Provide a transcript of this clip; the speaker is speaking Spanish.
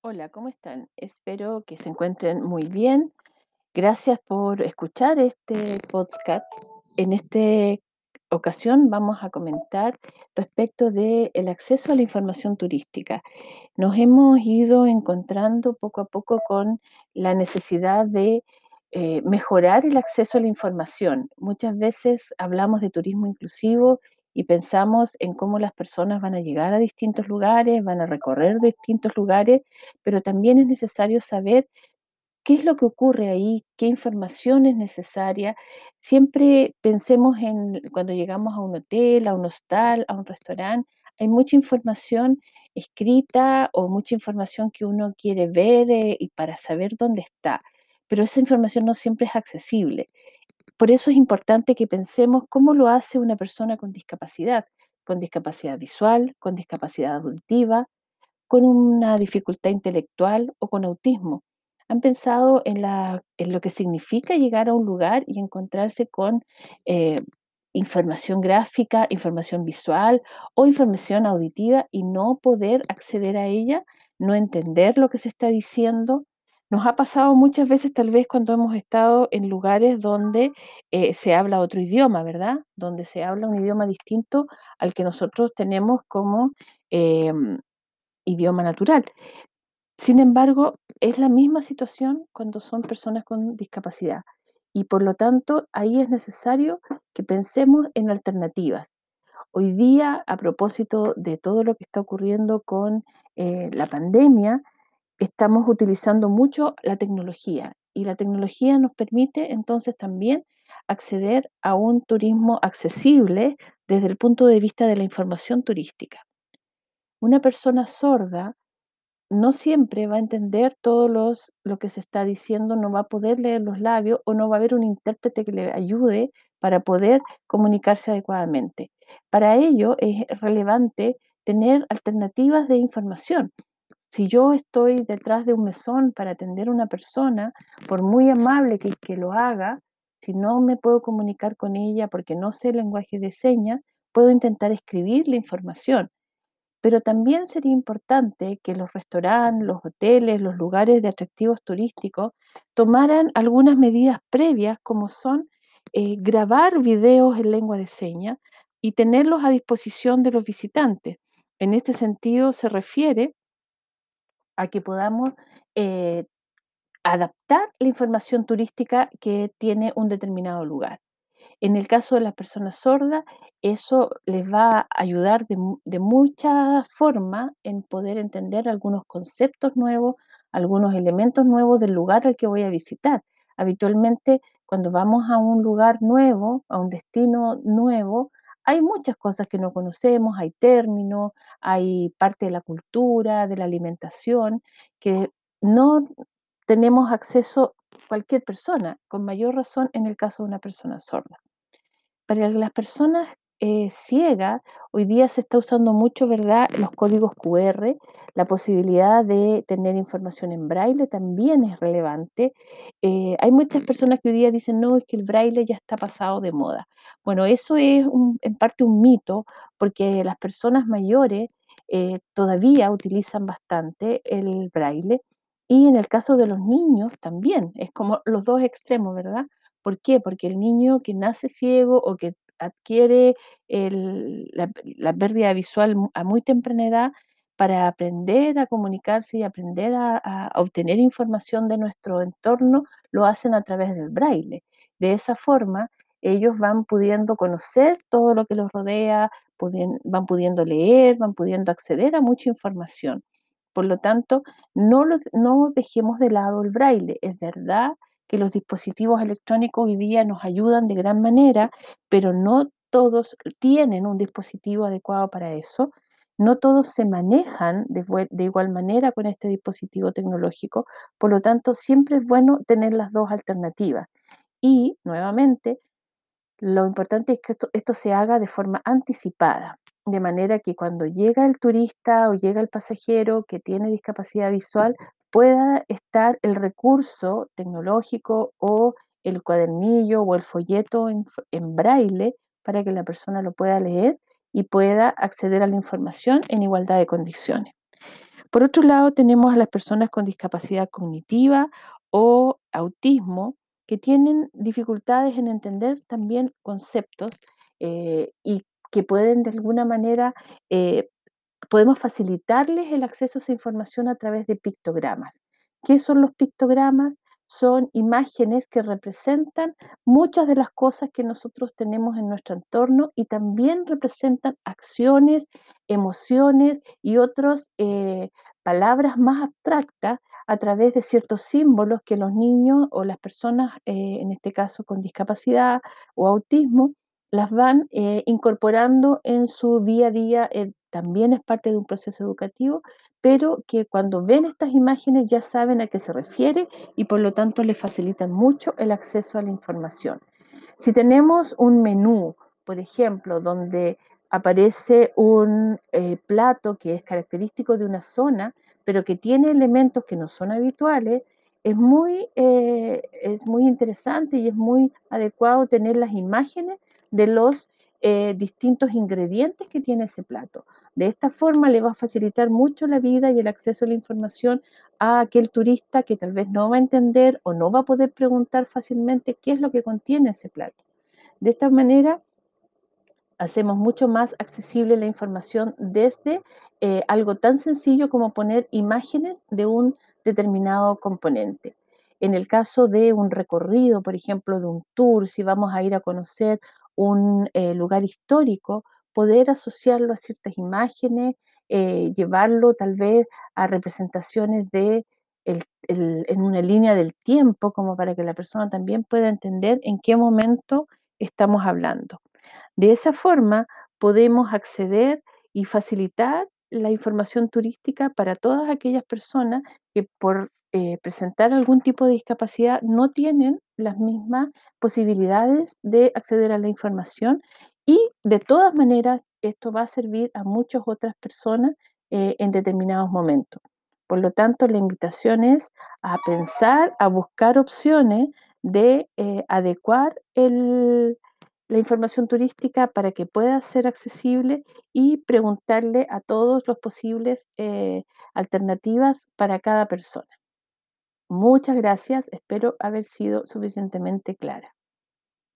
Hola, ¿cómo están? Espero que se encuentren muy bien. Gracias por escuchar este podcast. En esta ocasión vamos a comentar respecto del acceso a la información turística. Nos hemos ido encontrando poco a poco con la necesidad de eh, mejorar el acceso a la información. Muchas veces hablamos de turismo inclusivo y pensamos en cómo las personas van a llegar a distintos lugares, van a recorrer distintos lugares, pero también es necesario saber qué es lo que ocurre ahí, qué información es necesaria. Siempre pensemos en cuando llegamos a un hotel, a un hostal, a un restaurante, hay mucha información escrita o mucha información que uno quiere ver eh, y para saber dónde está, pero esa información no siempre es accesible. Por eso es importante que pensemos cómo lo hace una persona con discapacidad, con discapacidad visual, con discapacidad auditiva, con una dificultad intelectual o con autismo. ¿Han pensado en, lo que significa llegar a un lugar y encontrarse con eh, información gráfica, información visual o información auditiva y no poder acceder a ella, no entender lo que se está diciendo? Nos ha pasado muchas veces tal vez cuando hemos estado en lugares donde eh, se habla otro idioma, ¿verdad? Donde se habla un idioma distinto al que nosotros tenemos como em, idioma natural. Sin embargo, es la misma situación cuando son personas con discapacidad y por lo tanto ahí es necesario que pensemos en alternativas. Hoy día, a propósito de todo lo que está ocurriendo con eh, la pandemia, estamos utilizando mucho la tecnología y la tecnología nos permite entonces también acceder a un turismo accesible desde el punto de vista de la información turística. Una persona sorda no siempre va a entender todo los, lo que se está diciendo, no va a poder leer los labios o no va a haber un intérprete que le ayude para poder comunicarse adecuadamente. Para ello es relevante tener alternativas de información. Si yo estoy detrás de un mesón para atender a una persona, por muy amable que, que lo haga, si no me puedo comunicar con ella porque no sé el lenguaje de señas, puedo intentar escribir la información pero también sería importante que los restaurantes, los hoteles, los lugares de atractivos turísticos tomaran algunas medidas previas como son eh, grabar videos en lengua de señas y tenerlos a disposición de los visitantes. En este sentido se refiere a que podamos eh, adaptar la información turística que tiene un determinado lugar. En el caso de las personas sordas, eso les va a ayudar de, de muchas formas en poder entender algunos conceptos nuevos, algunos elementos nuevos del lugar al que voy a visitar. Habitualmente, cuando vamos a un lugar nuevo, a un destino nuevo, hay muchas cosas que no conocemos, hay términos, hay parte de la cultura, de la alimentación, que no tenemos acceso cualquier persona, con mayor razón en el caso de una persona sorda. Para las personas eh, ciegas, hoy día se está usando mucho, ¿verdad? Los códigos QR, la posibilidad de tener información en braille también es relevante. Eh, hay muchas personas que hoy día dicen, no, es que el braille ya está pasado de moda. Bueno, eso es un- en parte un mito, porque las personas mayores eh, todavía utilizan bastante el braille. Y en el caso de los niños también, es como los dos extremos, ¿verdad? ¿Por qué? Porque el niño que nace ciego o que adquiere la, pérdida visual a muy temprana edad, para aprender a comunicarse y aprender a, obtener información de nuestro entorno, lo hacen a través del braille. De esa forma, ellos van pudiendo conocer todo lo que los rodea, van pudiendo leer, van pudiendo acceder a mucha información. Por lo tanto, no, no dejemos de lado el braille. Es verdad que los dispositivos electrónicos hoy día nos ayudan de gran manera, pero no todos tienen un dispositivo adecuado para eso. No todos se manejan de, igual manera con este dispositivo tecnológico, por lo tanto, siempre es bueno tener las dos alternativas. Y, nuevamente, lo importante es que esto se haga de forma anticipada, de manera que cuando llega el turista o llega el pasajero que tiene discapacidad visual, pueda estar el recurso tecnológico o el cuadernillo o el folleto en, braille para que la persona lo pueda leer y pueda acceder a la información en igualdad de condiciones. Por otro lado, tenemos a las personas con discapacidad cognitiva o autismo que tienen dificultades en entender también conceptos eh, y que pueden de alguna manera, eh, podemos facilitarles el acceso a esa información a través de pictogramas. ¿Qué son los pictogramas? Son imágenes que representan muchas de las cosas que nosotros tenemos en nuestro entorno y también representan acciones, emociones y otras eh, palabras más abstractas a través de ciertos símbolos que los niños o las personas, eh, en este caso con discapacidad o autismo, las van eh, incorporando en su día a día, también es parte de un proceso educativo, pero que cuando ven estas imágenes ya saben a qué se refiere y por lo tanto les facilitan mucho el acceso a la información. Si tenemos un menú, por ejemplo, donde aparece un eh, plato que es característico de una zona, pero que tiene elementos que no son habituales, es muy, es muy interesante y es muy adecuado tener las imágenes de los eh, distintos ingredientes que tiene ese plato. De esta forma le va a facilitar mucho la vida y el acceso a la información a aquel turista que tal vez no va a entender o no va a poder preguntar fácilmente qué es lo que contiene ese plato. De esta manera hacemos mucho más accesible la información desde eh, algo tan sencillo como poner imágenes de un determinado componente. En el caso de un recorrido, por ejemplo, de un tour, si vamos a ir a conocer un eh, lugar histórico, poder asociarlo a ciertas imágenes, eh, llevarlo tal vez a representaciones de en una línea del tiempo, como para que la persona también pueda entender en qué momento estamos hablando. De esa forma podemos acceder y facilitar la información turística para todas aquellas personas que por eh, presentar algún tipo de discapacidad no tienen las mismas posibilidades de acceder a la información y de todas maneras esto va a servir a muchas otras personas eh, en determinados momentos. Por lo tanto, la invitación es a pensar, a buscar opciones de eh, adecuar la información turística para que pueda ser accesible y preguntarle a todos los posibles alternativas para cada persona. Muchas gracias, espero haber sido suficientemente clara.